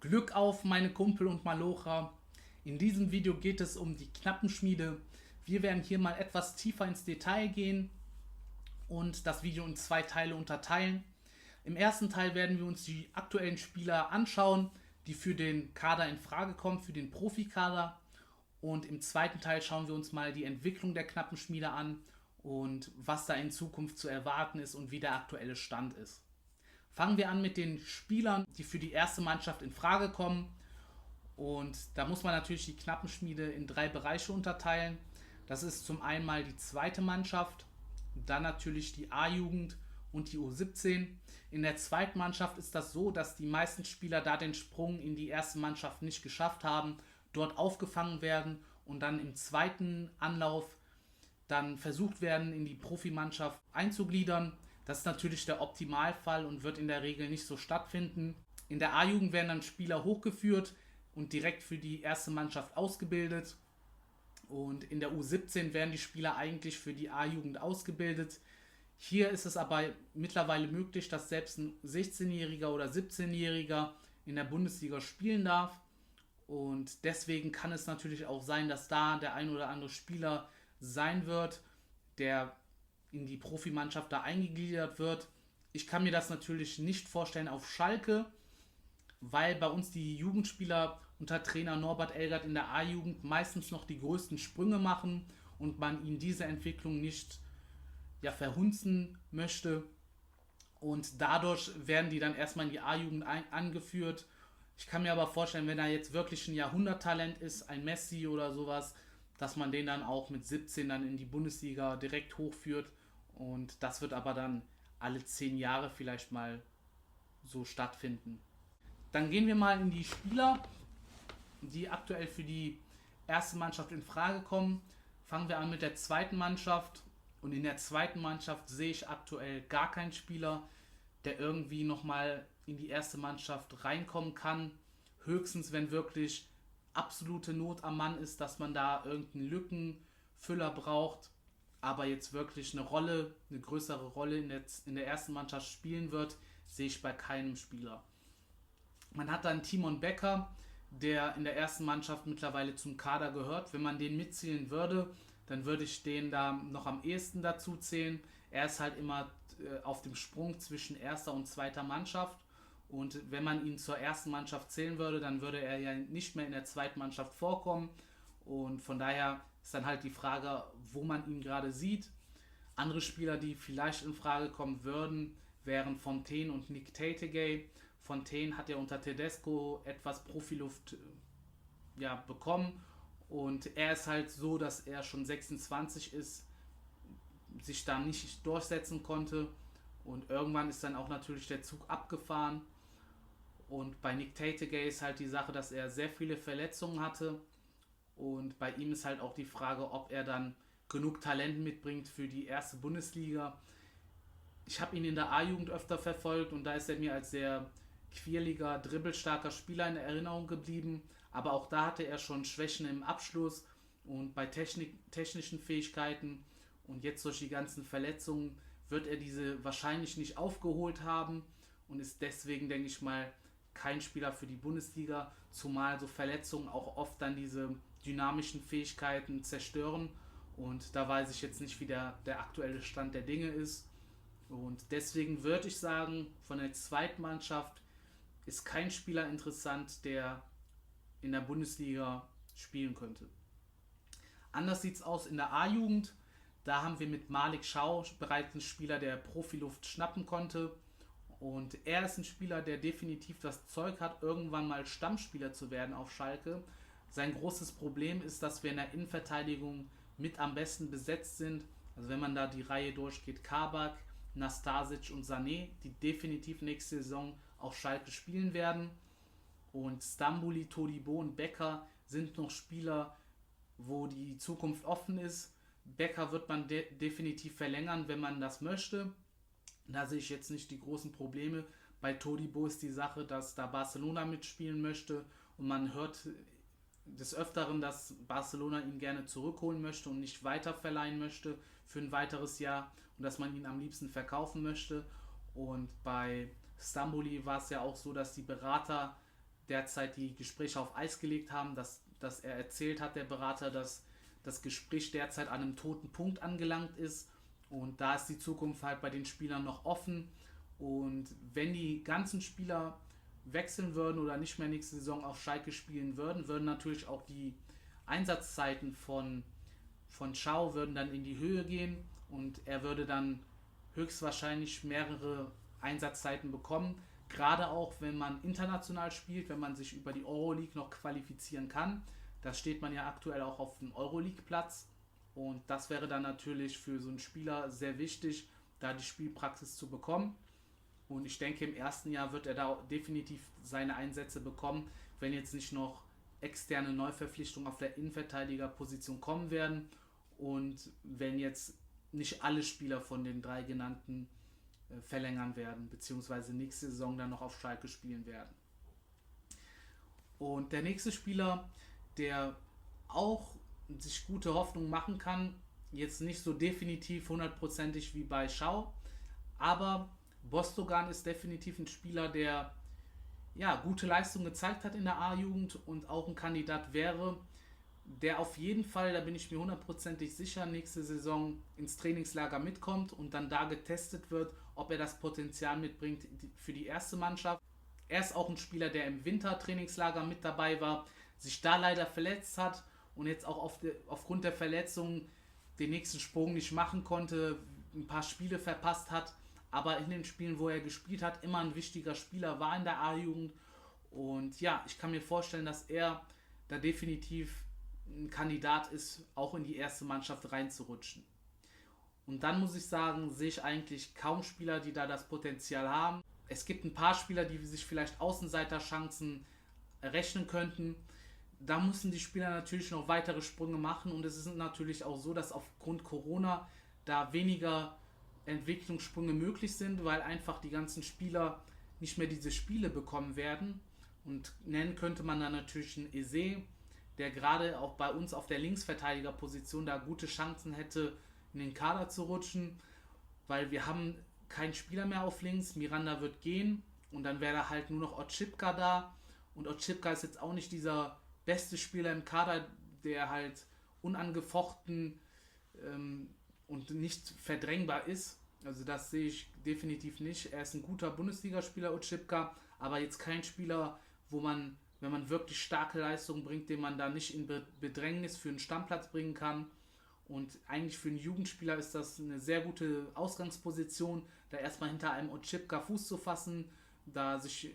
Glück auf, meine Kumpel und Malocha. In diesem Video geht es um die Knappenschmiede. Wir werden hier mal etwas tiefer ins Detail gehen und das Video in zwei Teile unterteilen. Im ersten Teil werden wir uns die aktuellen Spieler anschauen, die für den Kader in Frage kommen, für den Profikader. Und im zweiten Teil schauen wir uns mal die Entwicklung der Knappenschmiede an und was da in Zukunft zu erwarten ist und wie der aktuelle Stand ist. Fangen wir an mit den Spielern, die für die erste Mannschaft in Frage kommen. Und da muss man natürlich die Knappenschmiede in drei Bereiche unterteilen. Das ist zum einen mal die zweite Mannschaft, dann natürlich die A-Jugend und die U17. In der zweiten Mannschaft ist das so, dass die meisten Spieler da den Sprung in die erste Mannschaft nicht geschafft haben, dort aufgefangen werden und dann im zweiten Anlauf dann versucht werden, in die Profimannschaft einzugliedern. Das ist natürlich der Optimalfall und wird in der Regel nicht so stattfinden. In der A-Jugend werden dann Spieler hochgeführt und direkt für die erste Mannschaft ausgebildet. Und in der U17 werden die Spieler eigentlich für die A-Jugend ausgebildet. Hier ist es aber mittlerweile möglich, dass selbst ein 16-Jähriger oder 17-Jähriger in der Bundesliga spielen darf. Und deswegen kann es natürlich auch sein, dass da der ein oder andere Spieler sein wird, der in die Profimannschaft da eingegliedert wird. Ich kann mir das natürlich nicht vorstellen auf Schalke, weil bei uns die Jugendspieler unter Trainer Norbert Elgert in der A-Jugend meistens noch die größten Sprünge machen und man ihnen diese Entwicklung nicht ja, verhunzen möchte. Und dadurch werden die dann erstmal in die A-Jugend angeführt. Ich kann mir aber vorstellen, wenn er jetzt wirklich ein Jahrhunderttalent ist, ein Messi oder sowas, dass man den dann auch mit 17 dann in die Bundesliga direkt hochführt und das wird aber dann alle zehn Jahre vielleicht mal so stattfinden. Dann gehen wir mal in die Spieler, die aktuell für die erste Mannschaft in Frage kommen. Fangen wir an mit der zweiten Mannschaft. Und in der zweiten Mannschaft sehe ich aktuell gar keinen Spieler, der irgendwie nochmal in die erste Mannschaft reinkommen kann. Höchstens, wenn wirklich absolute Not am Mann ist, dass man da irgendeinen Lückenfüller braucht aber jetzt wirklich eine Rolle, eine größere Rolle in der, in der ersten Mannschaft spielen wird, sehe ich bei keinem Spieler. Man hat dann Timon Becker, der in der ersten Mannschaft mittlerweile zum Kader gehört. Wenn man den mitzählen würde, dann würde ich den da noch am ehesten dazu zählen. Er ist halt immer äh, auf dem Sprung zwischen erster und zweiter Mannschaft. Und wenn man ihn zur ersten Mannschaft zählen würde, dann würde er ja nicht mehr in der zweiten Mannschaft vorkommen. Und von daher ist dann halt die Frage, wo man ihn gerade sieht. Andere Spieler, die vielleicht in Frage kommen würden, wären Fontaine und Nick Tategay. Fontaine hat ja unter Tedesco etwas Profiluft äh, ja, bekommen und er ist halt so, dass er schon 26 ist, sich da nicht durchsetzen konnte und irgendwann ist dann auch natürlich der Zug abgefahren. Und bei Nick Tategay ist halt die Sache, dass er sehr viele Verletzungen hatte und bei ihm ist halt auch die Frage, ob er dann genug Talent mitbringt für die erste Bundesliga. Ich habe ihn in der A-Jugend öfter verfolgt und da ist er mir als sehr quirliger, dribbelstarker Spieler in Erinnerung geblieben. Aber auch da hatte er schon Schwächen im Abschluss und bei Technik, technischen Fähigkeiten. Und jetzt durch die ganzen Verletzungen wird er diese wahrscheinlich nicht aufgeholt haben und ist deswegen, denke ich mal, kein Spieler für die Bundesliga, zumal so Verletzungen auch oft dann diese dynamischen Fähigkeiten zerstören. Und da weiß ich jetzt nicht, wie der, der aktuelle Stand der Dinge ist. Und deswegen würde ich sagen, von der Zweitmannschaft ist kein Spieler interessant, der in der Bundesliga spielen könnte. Anders sieht es aus in der A-Jugend. Da haben wir mit Malik Schau bereits einen Spieler, der Profiluft schnappen konnte. Und er ist ein Spieler, der definitiv das Zeug hat, irgendwann mal Stammspieler zu werden auf Schalke. Sein großes Problem ist, dass wir in der Innenverteidigung mit am besten besetzt sind. Also wenn man da die Reihe durchgeht, Kabak, Nastasic und Sané, die definitiv nächste Saison auf Schalke spielen werden. Und Stambuli, Todibo und Becker sind noch Spieler, wo die Zukunft offen ist. Becker wird man de definitiv verlängern, wenn man das möchte. Da sehe ich jetzt nicht die großen Probleme. Bei Todibo ist die Sache, dass da Barcelona mitspielen möchte und man hört des Öfteren, dass Barcelona ihn gerne zurückholen möchte und nicht weiter verleihen möchte für ein weiteres Jahr und dass man ihn am liebsten verkaufen möchte. Und bei Stamboli war es ja auch so, dass die Berater derzeit die Gespräche auf Eis gelegt haben, dass, dass er erzählt hat, der Berater, dass das Gespräch derzeit an einem toten Punkt angelangt ist. Und da ist die Zukunft halt bei den Spielern noch offen. Und wenn die ganzen Spieler wechseln würden oder nicht mehr nächste Saison auf Schalke spielen würden, würden natürlich auch die Einsatzzeiten von, von Schau würden dann in die Höhe gehen und er würde dann höchstwahrscheinlich mehrere Einsatzzeiten bekommen. Gerade auch, wenn man international spielt, wenn man sich über die Euroleague noch qualifizieren kann. Da steht man ja aktuell auch auf dem Euroleague-Platz. Und das wäre dann natürlich für so einen Spieler sehr wichtig, da die Spielpraxis zu bekommen. Und ich denke, im ersten Jahr wird er da definitiv seine Einsätze bekommen, wenn jetzt nicht noch externe Neuverpflichtungen auf der Innenverteidigerposition kommen werden und wenn jetzt nicht alle Spieler von den drei genannten äh, verlängern werden, beziehungsweise nächste Saison dann noch auf Schalke spielen werden. Und der nächste Spieler, der auch sich gute Hoffnung machen kann, jetzt nicht so definitiv hundertprozentig wie bei Schau, aber Bostogan ist definitiv ein Spieler, der ja, gute Leistung gezeigt hat in der A-Jugend und auch ein Kandidat wäre, der auf jeden Fall, da bin ich mir hundertprozentig sicher, nächste Saison ins Trainingslager mitkommt und dann da getestet wird, ob er das Potenzial mitbringt für die erste Mannschaft. Er ist auch ein Spieler, der im Wintertrainingslager mit dabei war, sich da leider verletzt hat und jetzt auch auf de, aufgrund der Verletzung den nächsten Sprung nicht machen konnte, ein paar Spiele verpasst hat aber in den Spielen, wo er gespielt hat, immer ein wichtiger Spieler war in der A-Jugend. Und ja, ich kann mir vorstellen, dass er da definitiv ein Kandidat ist, auch in die erste Mannschaft reinzurutschen. Und dann muss ich sagen, sehe ich eigentlich kaum Spieler, die da das Potenzial haben. Es gibt ein paar Spieler, die sich vielleicht Außenseiterchancen rechnen könnten. Da müssen die Spieler natürlich noch weitere Sprünge machen. Und es ist natürlich auch so, dass aufgrund Corona da weniger Entwicklungssprünge möglich sind, weil einfach die ganzen Spieler nicht mehr diese Spiele bekommen werden. Und nennen könnte man dann natürlich einen Eze, der gerade auch bei uns auf der Linksverteidigerposition da gute Chancen hätte, in den Kader zu rutschen, weil wir haben keinen Spieler mehr auf links. Miranda wird gehen und dann wäre da halt nur noch Otschipka da. Und Otschipka ist jetzt auch nicht dieser beste Spieler im Kader, der halt unangefochten ähm, und nicht verdrängbar ist. Also das sehe ich definitiv nicht. Er ist ein guter Bundesligaspieler, Utschipka, aber jetzt kein Spieler, wo man, wenn man wirklich starke Leistungen bringt, den man da nicht in Bedrängnis für einen Stammplatz bringen kann. Und eigentlich für einen Jugendspieler ist das eine sehr gute Ausgangsposition, da erstmal hinter einem Otschipka Fuß zu fassen, da sich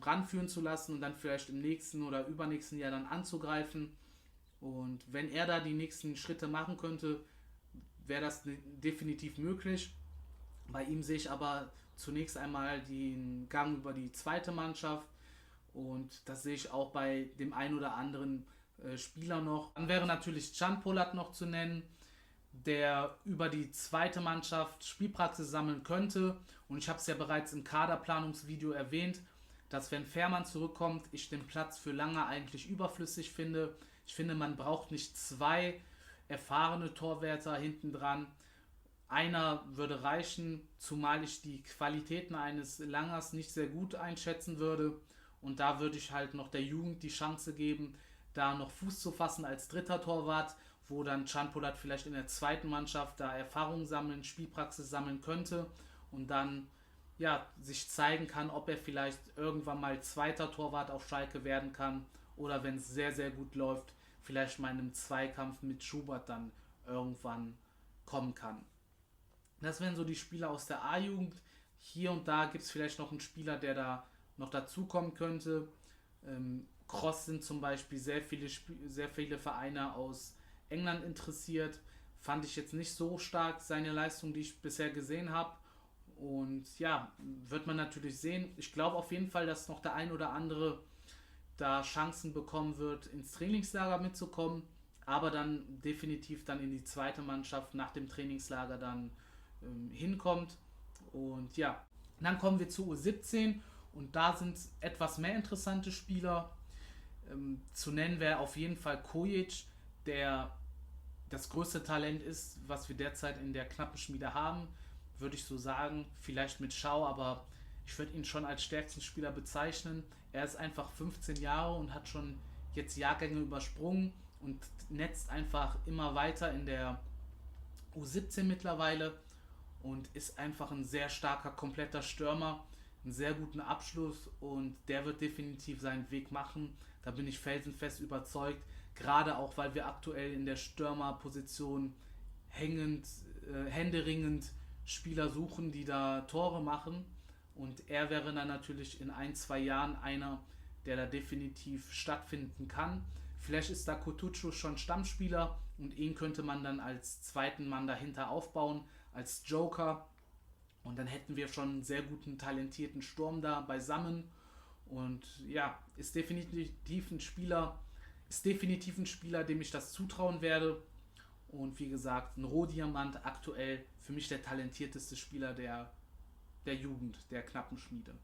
ranführen zu lassen und dann vielleicht im nächsten oder übernächsten Jahr dann anzugreifen. Und wenn er da die nächsten Schritte machen könnte, wäre das definitiv möglich. Bei ihm sehe ich aber zunächst einmal den Gang über die zweite Mannschaft und das sehe ich auch bei dem einen oder anderen äh, Spieler noch. Dann wäre natürlich Can Polat noch zu nennen, der über die zweite Mannschaft Spielpraxis sammeln könnte. Und ich habe es ja bereits im Kaderplanungsvideo erwähnt, dass wenn Fährmann zurückkommt, ich den Platz für Lange eigentlich überflüssig finde. Ich finde, man braucht nicht zwei erfahrene Torwärter hinten dran. Einer würde reichen, zumal ich die Qualitäten eines Langers nicht sehr gut einschätzen würde. Und da würde ich halt noch der Jugend die Chance geben, da noch Fuß zu fassen als dritter Torwart, wo dann Chanpolat vielleicht in der zweiten Mannschaft da Erfahrung sammeln, Spielpraxis sammeln könnte und dann ja, sich zeigen kann, ob er vielleicht irgendwann mal zweiter Torwart auf Schalke werden kann oder wenn es sehr, sehr gut läuft, vielleicht mal in einem Zweikampf mit Schubert dann irgendwann kommen kann. Das wären so die Spieler aus der A-Jugend. Hier und da gibt es vielleicht noch einen Spieler, der da noch dazukommen könnte. Ähm, Cross sind zum Beispiel sehr viele, sehr viele Vereine aus England interessiert. Fand ich jetzt nicht so stark seine Leistung, die ich bisher gesehen habe. Und ja, wird man natürlich sehen. Ich glaube auf jeden Fall, dass noch der ein oder andere da Chancen bekommen wird, ins Trainingslager mitzukommen, aber dann definitiv dann in die zweite Mannschaft nach dem Trainingslager dann ähm, hinkommt. Und ja, dann kommen wir zu U17 und da sind etwas mehr interessante Spieler. Ähm, zu nennen wäre auf jeden Fall Kojic, der das größte Talent ist, was wir derzeit in der Knappenschmiede haben, würde ich so sagen. Vielleicht mit Schau, aber ich würde ihn schon als stärksten Spieler bezeichnen. Er ist einfach 15 Jahre und hat schon jetzt Jahrgänge übersprungen und netzt einfach immer weiter in der U17 mittlerweile und ist einfach ein sehr starker, kompletter Stürmer, einen sehr guten Abschluss und der wird definitiv seinen Weg machen. Da bin ich felsenfest überzeugt, gerade auch weil wir aktuell in der Stürmerposition hängend, äh, händeringend Spieler suchen, die da Tore machen. Und er wäre dann natürlich in ein, zwei Jahren einer, der da definitiv stattfinden kann. Vielleicht ist da Kutucu schon Stammspieler und ihn könnte man dann als zweiten Mann dahinter aufbauen, als Joker. Und dann hätten wir schon einen sehr guten, talentierten Sturm da beisammen. Und ja, ist definitiv ein Spieler, ist definitiv ein Spieler, dem ich das zutrauen werde. Und wie gesagt, ein Rohdiamant aktuell für mich der talentierteste Spieler der, der Jugend, der Knappenschmiede.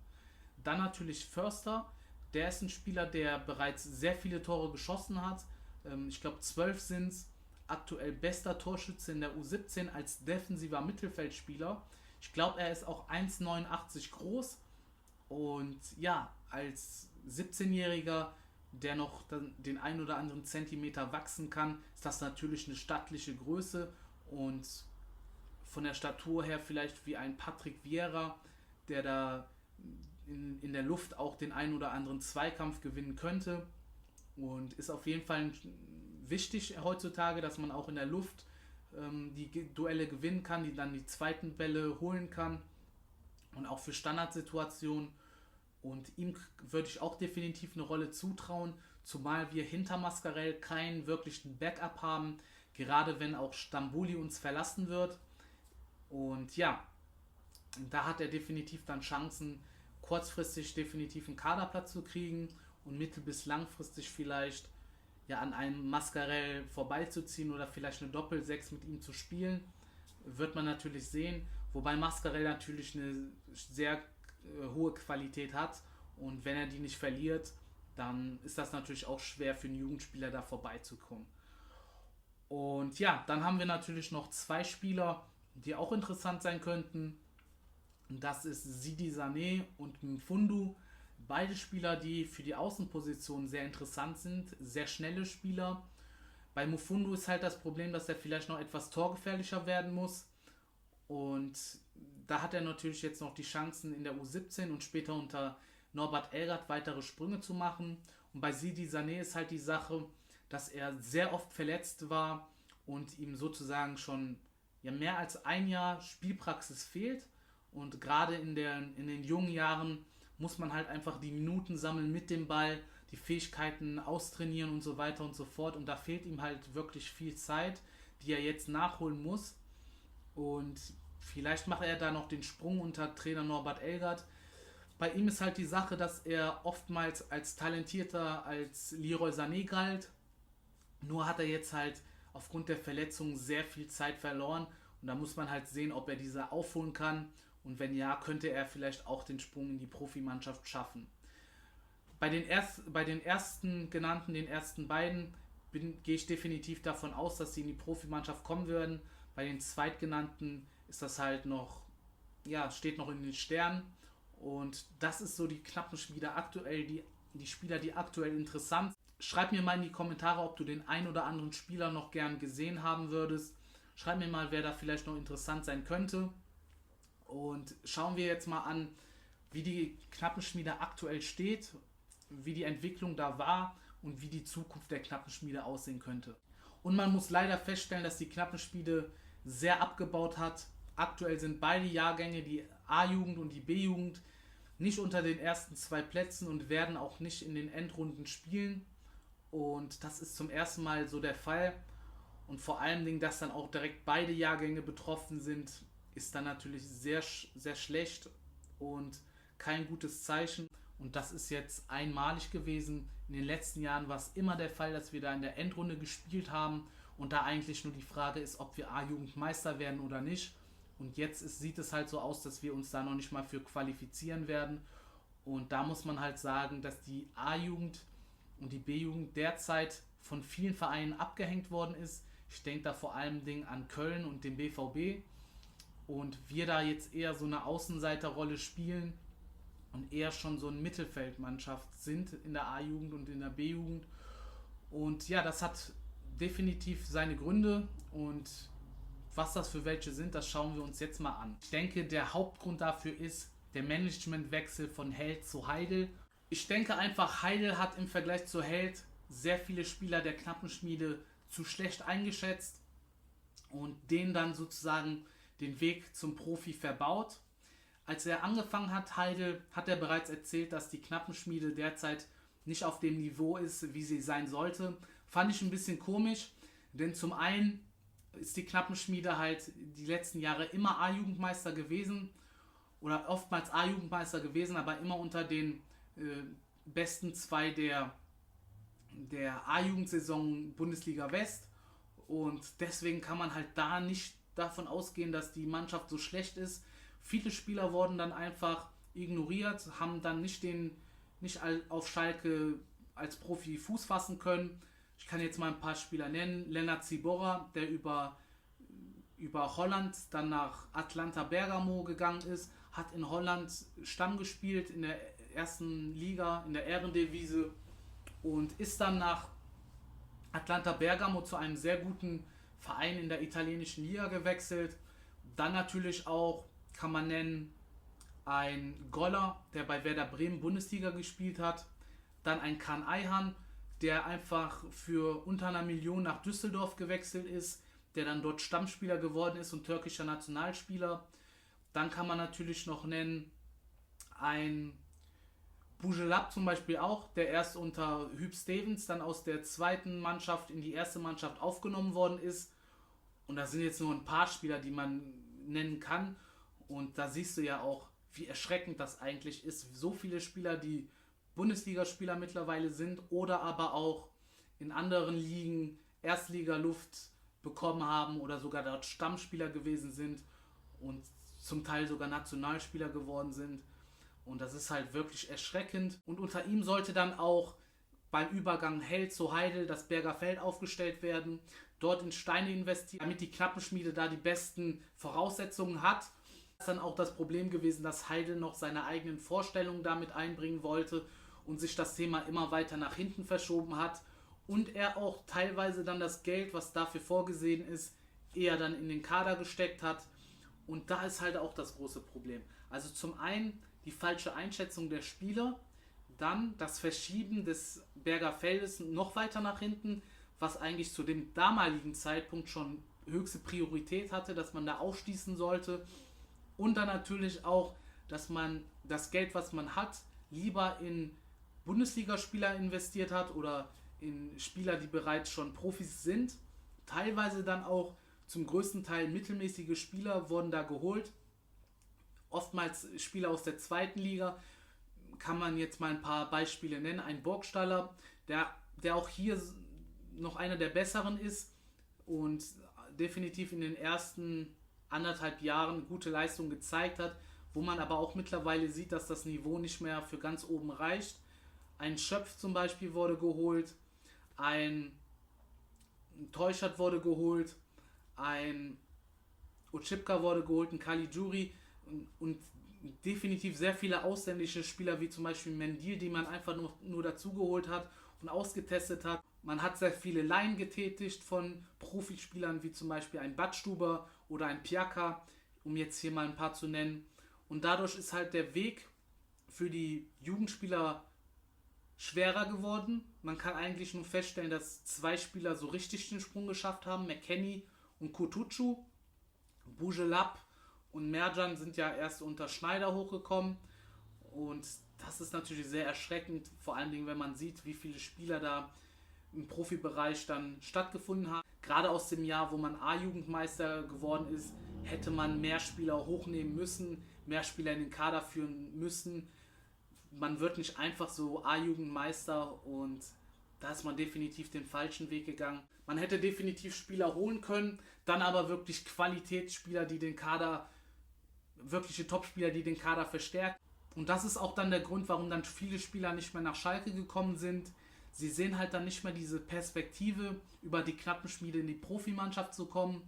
Dann natürlich Förster. Der ist ein Spieler, der bereits sehr viele Tore geschossen hat. Ähm, ich glaube, zwölf sind es. Aktuell bester Torschütze in der U17 als defensiver Mittelfeldspieler. Ich glaube, er ist auch 1,89 groß. Und ja, als 17-Jähriger der noch den ein oder anderen Zentimeter wachsen kann, ist das natürlich eine stattliche Größe und von der Statur her vielleicht wie ein Patrick Vieira, der da in, in der Luft auch den ein oder anderen Zweikampf gewinnen könnte und ist auf jeden Fall wichtig heutzutage, dass man auch in der Luft ähm, die Duelle gewinnen kann, die dann die zweiten Bälle holen kann und auch für Standardsituationen und ihm würde ich auch definitiv eine Rolle zutrauen, zumal wir hinter Mascarell keinen wirklichen Backup haben, gerade wenn auch Stambuli uns verlassen wird. Und ja, da hat er definitiv dann Chancen, kurzfristig definitiv einen Kaderplatz zu kriegen und mittel- bis langfristig vielleicht ja an einem Mascarell vorbeizuziehen oder vielleicht eine Doppel-6 mit ihm zu spielen. Wird man natürlich sehen. Wobei Mascarell natürlich eine sehr äh, hohe Qualität hat und wenn er die nicht verliert, dann ist das natürlich auch schwer für einen Jugendspieler da vorbeizukommen. Und ja, dann haben wir natürlich noch zwei Spieler, die auch interessant sein könnten. Das ist Sidi Sané und Mfundu. Beide Spieler, die für die Außenposition sehr interessant sind, sehr schnelle Spieler. Bei Mufundu ist halt das Problem, dass er vielleicht noch etwas torgefährlicher werden muss. Und da hat er natürlich jetzt noch die Chancen in der U17 und später unter Norbert Elgert weitere Sprünge zu machen. Und bei Sidi Sané ist halt die Sache, dass er sehr oft verletzt war und ihm sozusagen schon ja, mehr als ein Jahr Spielpraxis fehlt. Und gerade in, der, in den jungen Jahren muss man halt einfach die Minuten sammeln mit dem Ball, die Fähigkeiten austrainieren und so weiter und so fort. Und da fehlt ihm halt wirklich viel Zeit, die er jetzt nachholen muss. Und Vielleicht macht er da noch den Sprung unter Trainer Norbert Elgert. Bei ihm ist halt die Sache, dass er oftmals als talentierter als Leroy Sané galt. Nur hat er jetzt halt aufgrund der Verletzung sehr viel Zeit verloren. Und da muss man halt sehen, ob er diese aufholen kann. Und wenn ja, könnte er vielleicht auch den Sprung in die Profimannschaft schaffen. Bei den, erst, bei den ersten genannten, den ersten beiden, gehe ich definitiv davon aus, dass sie in die Profimannschaft kommen werden. Bei den zweitgenannten ist das halt noch, ja, steht noch in den Sternen. Und das ist so die knappen Spieler aktuell, die, die Spieler, die aktuell interessant sind. Schreib mir mal in die Kommentare, ob du den ein oder anderen Spieler noch gern gesehen haben würdest. Schreib mir mal, wer da vielleicht noch interessant sein könnte. Und schauen wir jetzt mal an, wie die Knappenschmiede aktuell steht, wie die Entwicklung da war und wie die Zukunft der Knappenschmiede aussehen könnte. Und man muss leider feststellen, dass die Knappenschmiede sehr abgebaut hat. Aktuell sind beide Jahrgänge, die A-Jugend und die B-Jugend, nicht unter den ersten zwei Plätzen und werden auch nicht in den Endrunden spielen. Und das ist zum ersten Mal so der Fall. Und vor allen Dingen, dass dann auch direkt beide Jahrgänge betroffen sind, ist dann natürlich sehr, sehr schlecht und kein gutes Zeichen. Und das ist jetzt einmalig gewesen. In den letzten Jahren war es immer der Fall, dass wir da in der Endrunde gespielt haben und da eigentlich nur die Frage ist, ob wir A-Jugendmeister werden oder nicht. Und jetzt ist, sieht es halt so aus, dass wir uns da noch nicht mal für qualifizieren werden. Und da muss man halt sagen, dass die A-Jugend und die B-Jugend derzeit von vielen Vereinen abgehängt worden ist. Ich denke da vor allem an Köln und den BVB. Und wir da jetzt eher so eine Außenseiterrolle spielen und eher schon so eine Mittelfeldmannschaft sind in der A-Jugend und in der B-Jugend. Und ja, das hat definitiv seine Gründe und was das für welche sind, das schauen wir uns jetzt mal an. Ich denke, der Hauptgrund dafür ist der Managementwechsel von Held zu Heidel. Ich denke einfach, Heidel hat im Vergleich zu Held sehr viele Spieler der Knappenschmiede zu schlecht eingeschätzt und denen dann sozusagen den Weg zum Profi verbaut. Als er angefangen hat, Heidel, hat er bereits erzählt, dass die Knappenschmiede derzeit nicht auf dem Niveau ist, wie sie sein sollte. Fand ich ein bisschen komisch, denn zum einen ist die Knappenschmiede halt die letzten Jahre immer A-Jugendmeister gewesen oder oftmals A-Jugendmeister gewesen, aber immer unter den äh, besten zwei der, der A-Jugendsaison Bundesliga West. Und deswegen kann man halt da nicht davon ausgehen, dass die Mannschaft so schlecht ist. Viele Spieler wurden dann einfach ignoriert, haben dann nicht den nicht auf Schalke als Profi Fuß fassen können. Ich kann jetzt mal ein paar Spieler nennen. Lennart Zibora, der über, über Holland dann nach Atlanta Bergamo gegangen ist, hat in Holland Stamm gespielt in der ersten Liga, in der Ehrendevise und ist dann nach Atlanta Bergamo zu einem sehr guten Verein in der italienischen Liga gewechselt. Dann natürlich auch, kann man nennen, ein Goller, der bei Werder Bremen Bundesliga gespielt hat. Dann ein Kan Ayhan, der einfach für unter einer Million nach Düsseldorf gewechselt ist, der dann dort Stammspieler geworden ist und türkischer Nationalspieler. Dann kann man natürlich noch nennen ein Bujelab zum Beispiel auch, der erst unter Hüb Stevens dann aus der zweiten Mannschaft in die erste Mannschaft aufgenommen worden ist. Und da sind jetzt nur ein paar Spieler, die man nennen kann. Und da siehst du ja auch, wie erschreckend das eigentlich ist. So viele Spieler, die Bundesligaspieler mittlerweile sind oder aber auch in anderen Ligen Erstliga-Luft bekommen haben oder sogar dort Stammspieler gewesen sind und zum Teil sogar Nationalspieler geworden sind. Und das ist halt wirklich erschreckend. Und unter ihm sollte dann auch beim Übergang Held zu Heidel das Berger Feld aufgestellt werden, dort in Steine investieren, damit die Knappenschmiede da die besten Voraussetzungen hat ist dann auch das Problem gewesen, dass Heidel noch seine eigenen Vorstellungen damit einbringen wollte und sich das Thema immer weiter nach hinten verschoben hat und er auch teilweise dann das Geld, was dafür vorgesehen ist, eher dann in den Kader gesteckt hat. Und da ist halt auch das große Problem. Also zum einen die falsche Einschätzung der Spieler, dann das Verschieben des Berger Feldes noch weiter nach hinten, was eigentlich zu dem damaligen Zeitpunkt schon höchste Priorität hatte, dass man da aufschließen sollte und dann natürlich auch, dass man das Geld, was man hat, lieber in Bundesligaspieler investiert hat oder in Spieler, die bereits schon Profis sind. Teilweise dann auch zum größten Teil mittelmäßige Spieler wurden da geholt. Oftmals Spieler aus der zweiten Liga. Kann man jetzt mal ein paar Beispiele nennen. Ein Burgstaller, der, der auch hier noch einer der besseren ist und definitiv in den ersten anderthalb Jahren gute Leistung gezeigt hat, wo man aber auch mittlerweile sieht, dass das Niveau nicht mehr für ganz oben reicht. Ein Schöpf zum Beispiel wurde geholt, ein Teuschert wurde geholt, ein Ochipka wurde geholt, ein Caligiuri und, und definitiv sehr viele ausländische Spieler wie zum Beispiel Mendil, die man einfach nur, nur dazugeholt hat und ausgetestet hat. Man hat sehr viele Laien getätigt von Profispielern wie zum Beispiel ein Badstuber oder ein Piaka, um jetzt hier mal ein paar zu nennen. Und dadurch ist halt der Weg für die Jugendspieler schwerer geworden. Man kann eigentlich nur feststellen, dass zwei Spieler so richtig den Sprung geschafft haben, McKenny und Kutucu. Bujelab und Merjan sind ja erst unter Schneider hochgekommen. Und das ist natürlich sehr erschreckend, vor allen Dingen, wenn man sieht, wie viele Spieler da im Profibereich dann stattgefunden haben. Gerade aus dem Jahr, wo man A-Jugendmeister geworden ist, hätte man mehr Spieler hochnehmen müssen, mehr Spieler in den Kader führen müssen. Man wird nicht einfach so A-Jugendmeister und da ist man definitiv den falschen Weg gegangen. Man hätte definitiv Spieler holen können, dann aber wirklich Qualitätsspieler, die den Kader, wirkliche Topspieler, die den Kader verstärken. Und das ist auch dann der Grund, warum dann viele Spieler nicht mehr nach Schalke gekommen sind sie sehen halt dann nicht mehr diese Perspektive, über die Knappenschmiede in die Profimannschaft zu kommen.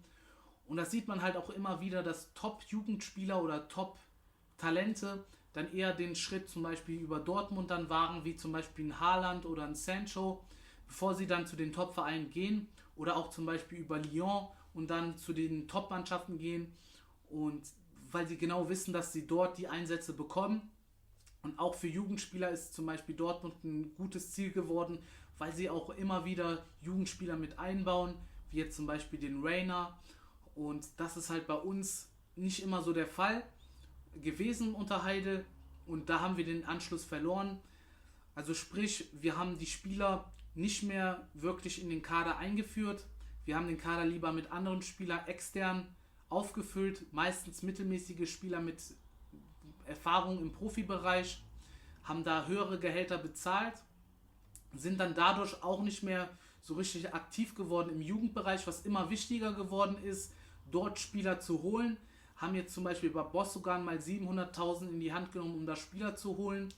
Und das sieht man halt auch immer wieder, dass Top-Jugendspieler oder Top-Talente dann eher den Schritt zum Beispiel über Dortmund dann wagen, wie zum Beispiel ein Haaland oder ein Sancho, bevor sie dann zu den Top-Vereinen gehen oder auch zum Beispiel über Lyon und dann zu den Top-Mannschaften gehen und weil sie genau wissen, dass sie dort die Einsätze bekommen. Und auch für Jugendspieler ist zum Beispiel Dortmund ein gutes Ziel geworden, weil sie auch immer wieder Jugendspieler mit einbauen, wie jetzt zum Beispiel den Rainer. Und das ist halt bei uns nicht immer so der Fall gewesen unter Heide und da haben wir den Anschluss verloren. Also sprich, wir haben die Spieler nicht mehr wirklich in den Kader eingeführt. Wir haben den Kader lieber mit anderen Spielern extern aufgefüllt, meistens mittelmäßige Spieler mit Erfahrung im Profibereich, haben da höhere Gehälter bezahlt, sind dann dadurch auch nicht mehr so richtig aktiv geworden im Jugendbereich, was immer wichtiger geworden ist, dort Spieler zu holen. Haben jetzt zum Beispiel bei Bossogan mal 700.000 in die Hand genommen, um da Spieler zu holen.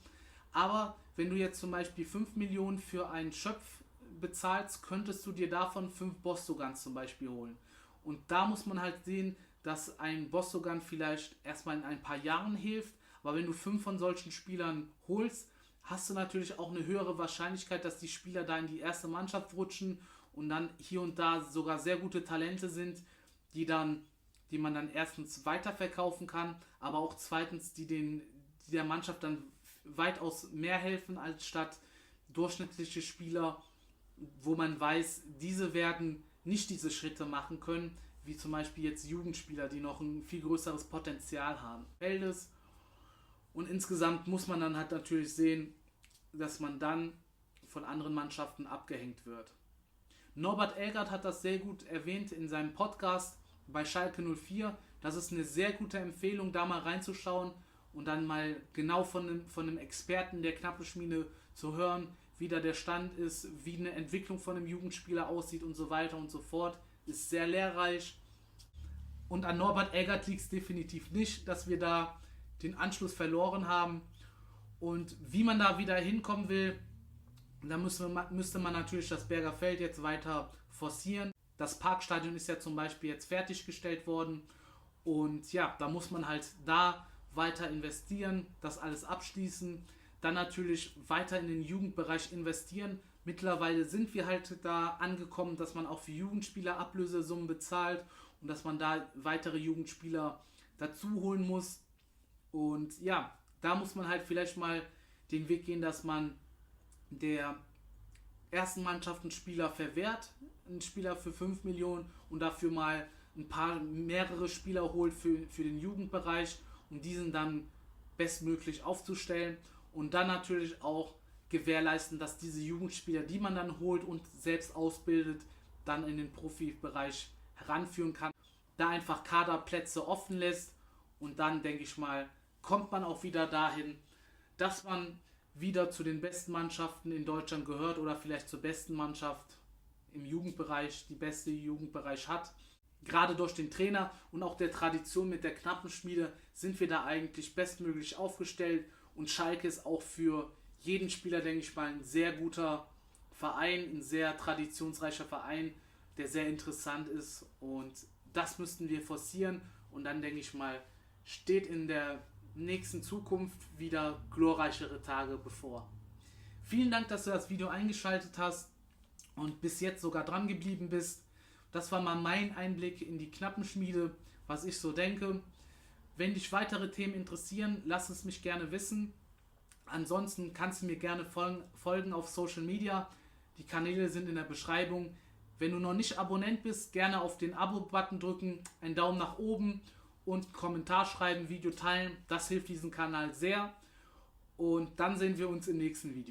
Aber wenn du jetzt zum Beispiel 5 Millionen für einen Schöpf bezahlst, könntest du dir davon 5 Bossogans zum Beispiel holen. Und da muss man halt sehen, dass ein Bossogan vielleicht erstmal in ein paar Jahren hilft, aber wenn du fünf von solchen Spielern holst, hast du natürlich auch eine höhere Wahrscheinlichkeit, dass die Spieler da in die erste Mannschaft rutschen und dann hier und da sogar sehr gute Talente sind, die dann, die man dann erstens weiterverkaufen kann, aber auch zweitens, die den, die der Mannschaft dann weitaus mehr helfen als statt durchschnittliche Spieler, wo man weiß, diese werden nicht diese Schritte machen können, wie zum Beispiel jetzt Jugendspieler, die noch ein viel größeres Potenzial haben. Feldes. Und insgesamt muss man dann halt natürlich sehen, dass man dann von anderen Mannschaften abgehängt wird. Norbert Elgert hat das sehr gut erwähnt in seinem Podcast bei Schalke 04. Das ist eine sehr gute Empfehlung, da mal reinzuschauen und dann mal genau von einem, von einem Experten der Knappenschmiede zu hören, wie da der Stand ist, wie eine Entwicklung von einem Jugendspieler aussieht und so weiter und so fort. Ist sehr lehrreich. Und an Norbert Eggert liegt es definitiv nicht, dass wir da den Anschluss verloren haben. Und wie man da wieder hinkommen will, da müsste man, müsste man natürlich das Berger Feld jetzt weiter forcieren. Das Parkstadion ist ja zum Beispiel jetzt fertiggestellt worden. Und ja, da muss man halt da weiter investieren, das alles abschließen. Dann natürlich weiter in den Jugendbereich investieren. Mittlerweile sind wir halt da angekommen, dass man auch für Jugendspieler Ablösesummen bezahlt und dass man da weitere Jugendspieler dazu holen muss. Und ja, da muss man halt vielleicht mal den Weg gehen, dass man der ersten Mannschaft einen Spieler verwehrt, einen Spieler für 5 Millionen und dafür mal ein paar mehrere Spieler holt für, für den Jugendbereich, um diesen dann bestmöglich aufzustellen und dann natürlich auch gewährleisten, dass diese Jugendspieler, die man dann holt und selbst ausbildet, dann in den Profibereich heranführen kann, da einfach Kaderplätze offen lässt und dann denke ich mal, kommt man auch wieder dahin, dass man wieder zu den besten Mannschaften in Deutschland gehört oder vielleicht zur besten Mannschaft im Jugendbereich, die beste Jugendbereich hat. Gerade durch den Trainer und auch der Tradition mit der Knappenschmiede sind wir da eigentlich bestmöglich aufgestellt und Schalke ist auch für jeden Spieler, denke ich mal, ein sehr guter Verein, ein sehr traditionsreicher Verein, der sehr interessant ist und das müssten wir forcieren und dann denke ich mal, steht in der nächsten Zukunft wieder glorreichere Tage bevor. Vielen Dank, dass du das Video eingeschaltet hast und bis jetzt sogar dran geblieben bist. Das war mal mein Einblick in die Knappenschmiede, was ich so denke. Wenn dich weitere Themen interessieren, lass es mich gerne wissen. Ansonsten kannst du mir gerne folgen auf Social Media. Die Kanäle sind in der Beschreibung. Wenn du noch nicht Abonnent bist, gerne auf den Abo-Button drücken, einen Daumen nach oben und Kommentar schreiben, Video teilen. Das hilft diesem Kanal sehr. Und dann sehen wir uns im nächsten Video.